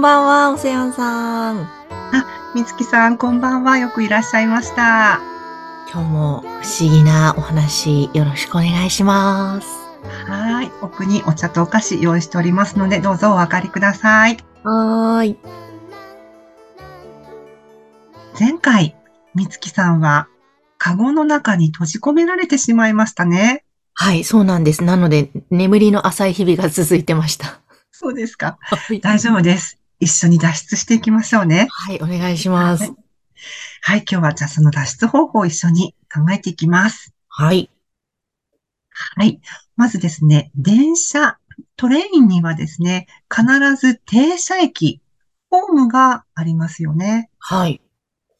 んばんは、オセアンさん。みつきさん、こんばんは。よくいらっしゃいました。今日も不思議なお話よろしくお願いします。はい。奥にお茶とお菓子用意しておりますので、どうぞお分かりください。はーい。前回、みつきさんは、カゴの中に閉じ込められてしまいましたね。はい、そうなんです。なので、眠りの浅い日々が続いてました。そうですか。はい大丈夫です。一緒に脱出していきましょうね。はい、お願いします。はい。今日はじゃあその脱出方法を一緒に考えていきます。はい。はい。まずですね、電車、トレインにはですね、必ず停車駅、ホームがありますよね。はい。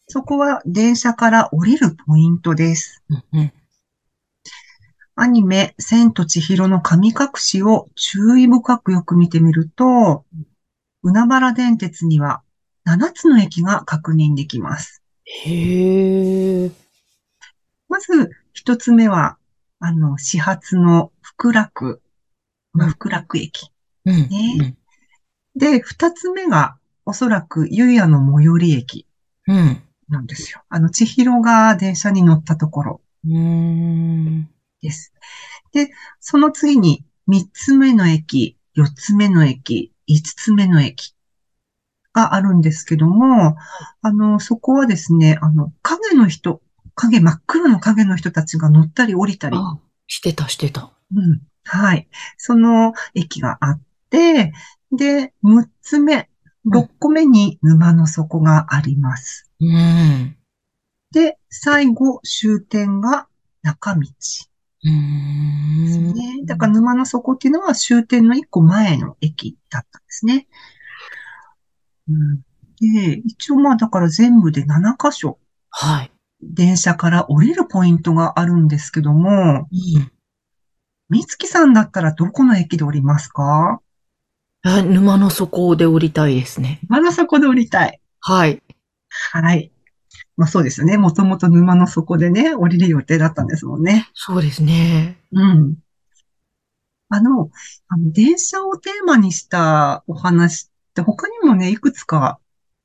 そこは電車から降りるポイントです。うんうん。アニメ、千と千尋の神隠しを注意深くよく見てみると、海原電鉄には7つの駅が確認できます。へー。まず、一つ目は、あの、始発の福楽、まあうん福楽駅。うん。ねで、二つ目が、おそらく、ゆやの最寄り駅うん。うん。なんですよ。あの、千尋が電車に乗ったところうーん。です。で、その次に、三つ目の駅、四つ目の駅、五つ目の駅があるんですけども、あの、そこはですね、あの、影の人、影、真っ黒の影の人たちが乗ったり降りたり、あ、してた、してた。うん。はい。その駅があって、で、6つ目、うん6個目に沼の底があります。うん。で、最後、終点が中道ですうーん。ね。だから沼の底っていうのは終点の1個前の駅だったんですね。うん、で、一応まあだから全部で7箇所、はい。電車から降りるポイントがあるんですけども、うん。みつきさんだったらどこの駅で降りますか？あ沼の底で降りたいですね。沼の底で降りたい。はい。はい。まあそうですよね。もともと沼の底でね、降りる予定だったんですもんね。そうですね。うん。あの、あの、電車をテーマにしたお話って他にもね、いくつか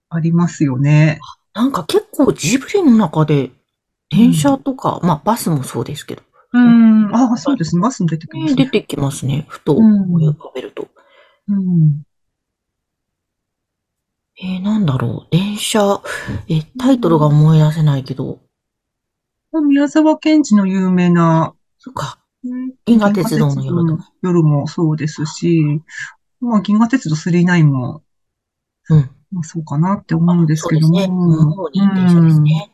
ありますよね。なんか結構ジブリの中で、電車とか、まあバスもそうですけど、うん。ああ、そうですね。バスに出てきますね。出てきますね。ふとうん思い浮かべると。うん。えー、なんだろう。電車、え、タイトルが思い出せないけど、宮沢賢治の有名な、そっか。ね銀河鉄道の夜の夜もそうですし、まあ、銀河鉄道39も、うん。まあ、そうかなって思うんですけどそうですね。も。もういい電車ですね。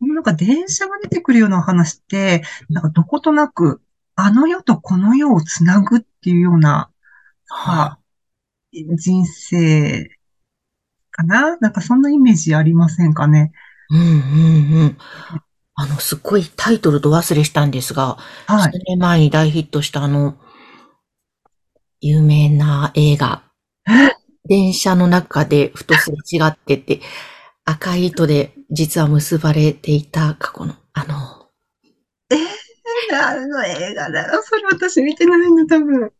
なんか電車が出てくるような話って、なんかどことなく、あの世とこの世をつなぐっていうような、は人生かな？なんかそんなイメージありませんかね？い。うんうんうん。あの、すっごいタイトルと忘れしたんですが、はい。数年前に大ヒットしたあの、有名な映画。電車の中でふとすれ違ってて、赤い糸で実は結ばれていた過去の、あの、あの映画だよ。それ私見てないんだ、多分。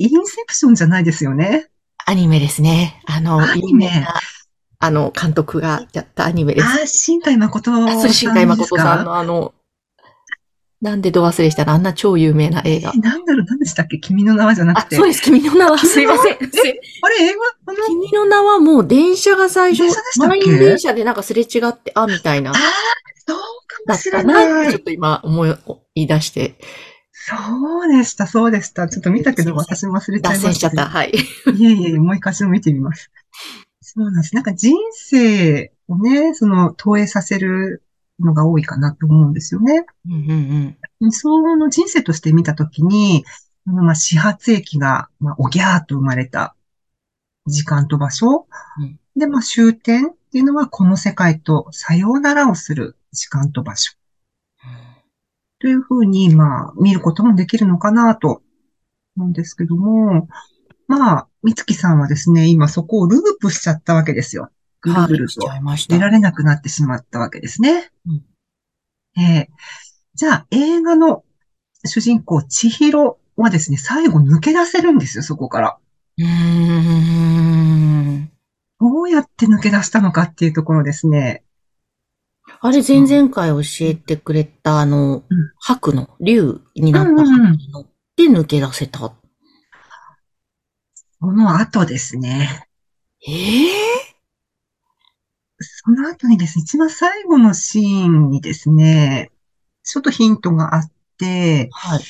インセプションじゃないですよね。アニメですね。あの、アニメあの、監督がやったアニメです。ああ、新海誠さんあ、ですそれ、新海誠さんかのあの、なんでど忘れした？らあんな超有名な映画え。なんだろう、何でしたっけ？君の名はじゃなあく、て。そうです。君の名は、すいません。あれ、映画あの、君の名はもう電車が最初満員電車でなんかすれ違って、あ、みたいな、ああ、そうかだっもしたれなって、ちょないっ。と今思い出して、そうでした、そうでした。ちょっと見たけど、私も忘れちゃいました。脱線しちゃった。はい。いえいえ、もう一回見てみます。そうなんです。なんか人生をね、その投影させるのが多いかなと思うんですよね。うんうんうん。その人生として見たときに、あのまあ、始発駅が、まあ、おぎゃーっと生まれた時間と場所。うんで、まあ、終点っていうのは、この世界とさようならをする時間と場所。というふうに、まあ、見ることもできるのかなと思うんですけども、まあ、三月さんはですね、今そこをループしちゃったわけですよ。ぐるぐるとちゃいました。出られなくなってしまったわけですね。うんええじゃあ、映画の主人公、千尋はですね、最後抜け出せるんですよ、そこから。うーん。どうやって抜け出したのかっていうところですね。あれ、前々回教えてくれた、あのうん、白の、竜になったうんうん白に乗って抜け出せた。その後ですね。ええその後にですね、一番最後のシーンにですね、ちょっとヒントがあって、はい。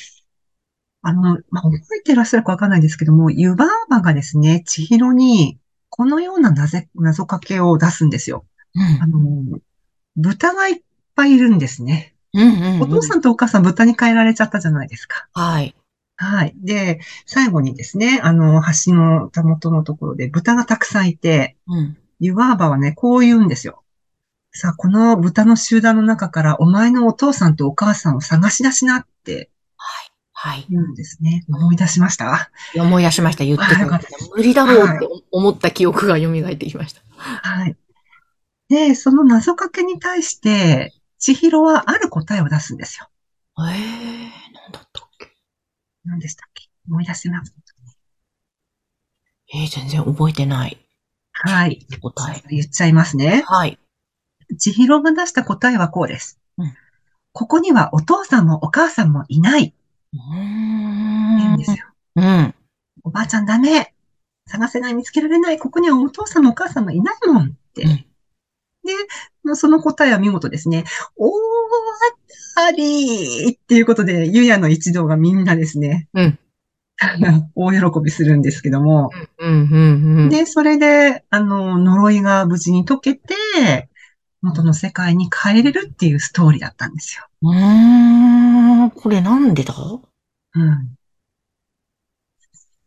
あの、まあ、覚えてらっしゃるかわかんないんですけども、湯婆婆がですね、千尋に、このような謎謎かけを出すんですよ。あうん。の、豚がいっぱいいるんですね。うんうんうん。お父さんとお母さん豚に変えられちゃったじゃないですか。はい。はい。で、最後にですね、あの、橋のたもとのところで豚がたくさんいて、うん。湯婆婆はね、こう言うんですよ。さあ、この豚の集団の中からお前のお父さんとお母さんを探し出しなってはい。言うんですね。思い出しました？思い出しました、言ってた。無理だろうって思った記憶が蘇ってきました。はい。で、その謎かけに対して、千尋はある答えを出すんですよ。ええなんだったっけ？何でしたっけ？思い出せなくて。えー、全然覚えてないはい。答え。言っちゃいますね。はい。千尋が出した答えはこうです。うんここにはお父さんもお母さんもいない。うんーんです。よ。うん。おばあちゃんダメ。探せない、見つけられない。ここにはお父さんもお母さんもいないもんって。うんで、その答えは見事ですね。大当たりっていうことで、ゆやの一同がみんなですね、うん。大喜びするんですけども。うん、うん、うん。で、それで、あの、呪いが無事に解けて、元の世界に帰れるっていうストーリーだったんですよ。うーん、これなんでだ？うん。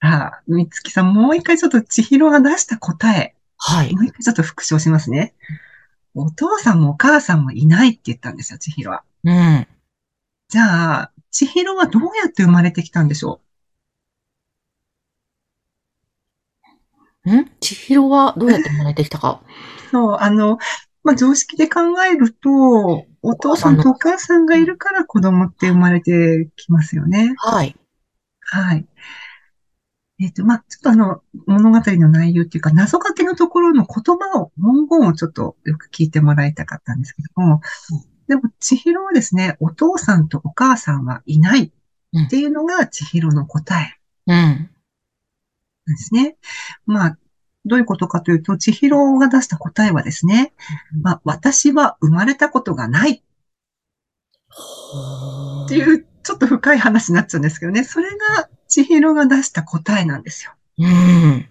さあ、みつきさん、もう一回ちょっと千尋が出した答え、はい。もう一回ちょっと復唱しますね。お父さんもお母さんもいないって言ったんですよ、千尋は。うん。じゃあ、千尋はどうやって生まれてきたんでしょん？千尋はどうやって生まれてきたか？うそう、あの、まあ、常識で考えると、お父さんとお母さんがいるから子供って生まれてきますよね。はい。はい。えっ、と、まあ、ちょっとあの、物語の内容っていうか、謎かけのところの言葉を、文言をちょっとよく聞いてもらいたかったんですけども、でも、千尋はですね、お父さんとお母さんはいないっていうのが千尋の答え。うん。なんですね。まあ、どういうことかというと、千尋が出した答えはですね、まあ、私は生まれたことがない。っていう、ちょっと深い話になっちゃうんですけどね、それが千尋が出した答えなんですよ。うん。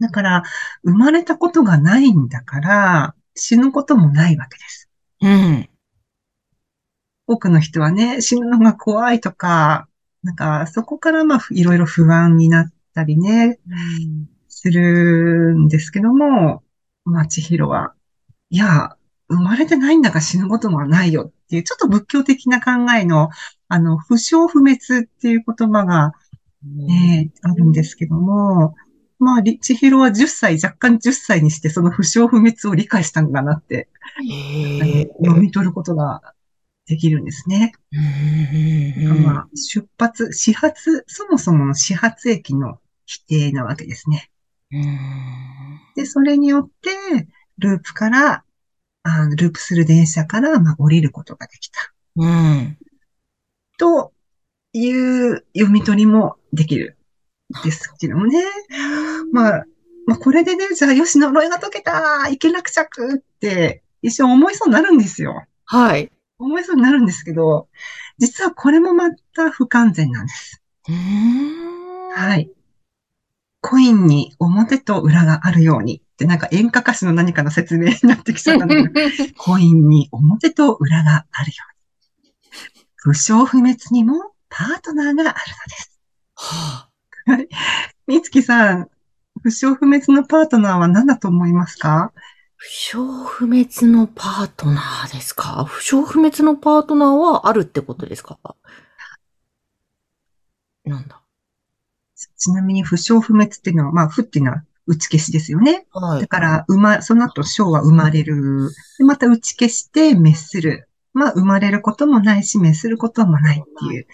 だから、生まれたことがないんだから、死ぬこともないわけです。うん。多くの人はね、死ぬのが怖いとか、なんか、そこからまあ、いろいろ不安になったりね、するんですけども、まあ、千尋は、いや、生まれてないんだから死ぬこともないよっていう、ちょっと仏教的な考えの、あの、不生不滅っていう言葉が、ね、あるんですけども、まあ、り千尋は10歳、若干10歳にしてその不生不滅を理解したんだなって。読み取ることができるんですね。うん。まあ、出発、始発、そもそもの始発駅の否定なわけですね。うん。で、それによって、ループから、あループする電車から、まあ、降りることができた。うん。という読み取りもできる。ですけどもね。まあ、まあ、これでね、じゃあ、よし、呪いが解けたいけなくちゃくって、一瞬思いそうになるんですよ。はい。思いそうになるんですけど、実はこれもまた不完全なんです。うん。はい。コインに表と裏があるようにってなんか演歌歌手の何かの説明になってきちゃったんだけど、コインに表と裏があるように。不祥不滅にもパートナーがあるのです。はみつきさん、不祥不滅のパートナーは何だと思いますか？不祥不滅のパートナーですか？不祥不滅のパートナーはあるってことですか？なんだちなみに不祥不滅っていうのは、まあ、不っていうのは打ち消しですよね。はい。だから、生ま、その後、章は生まれる。でまた打ち消して滅する。まあ、生まれることもないし、滅することもないっていう。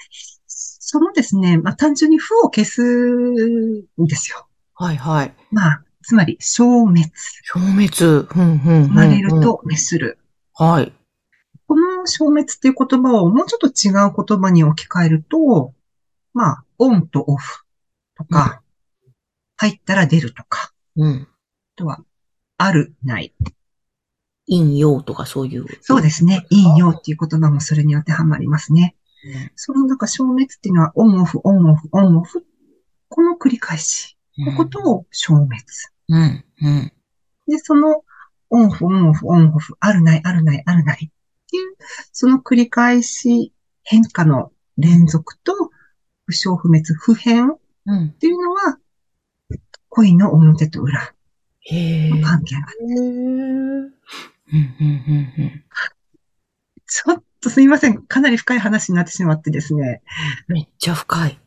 そのですね、まあ、単純に負を消すんですよ。はいはい。まあ、つまり、消滅。消滅。うんうんうんうん生まれる。と滅する。はい。この消滅っていう言葉をもうちょっと違う言葉に置き換えると、まあ、オンとオフとか、入ったら出るとか、うん。あとは、ある、ない。陰陽とかそういう。そうですね。陰陽っていう言葉もそれに当てはまりますね。そのなんか消滅っていうのはオンオフ、オンオフ、オンオフ。この繰り返しのことを消滅。うん。うん。で、そのオンオフ、オンオフ、オンオフ、あるない、あるない、あるないっていう、その繰り返し変化の連続と不消不滅、不変っうん。ていうのは、恋の表と裏。の関係がん、うん、うん、ちょっとすいません。かなり深い話になってしまってですね。うん。めっちゃ深い。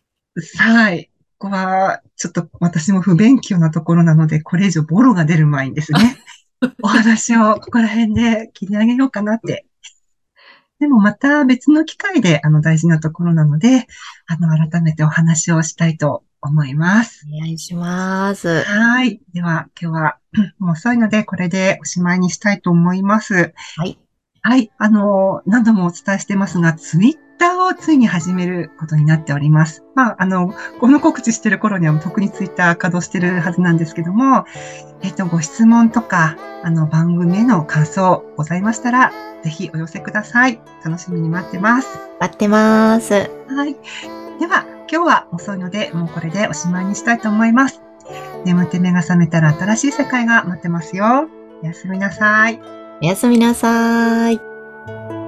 はい。ここは、ちょっと私も不勉強なところなので、これ以上ボロが出る前にですね、お話をここら辺で切り上げようかなって。でもまた別の機会で、あの、大事なところなので、あの、改めてお話をしたいと思います。お願いします。はい。では、今日は、もう遅いので、これでおしまいにしたいと思います。はい。はい。あの、何度もお伝えしてますが、ツイッターをついに始めることになっております。まあ、あの、この告知してる頃には特にツイッター稼働してるはずなんですけども、えっと、ご質問とか、あの、番組への感想ございましたら、ぜひお寄せください。楽しみに待ってます。待ってます。はい。では、今日は遅いので、もうこれでおしまいにしたいと思います。眠って目が覚めたら新しい世界が待ってますよ。おやすみなさい。おやすみなさい。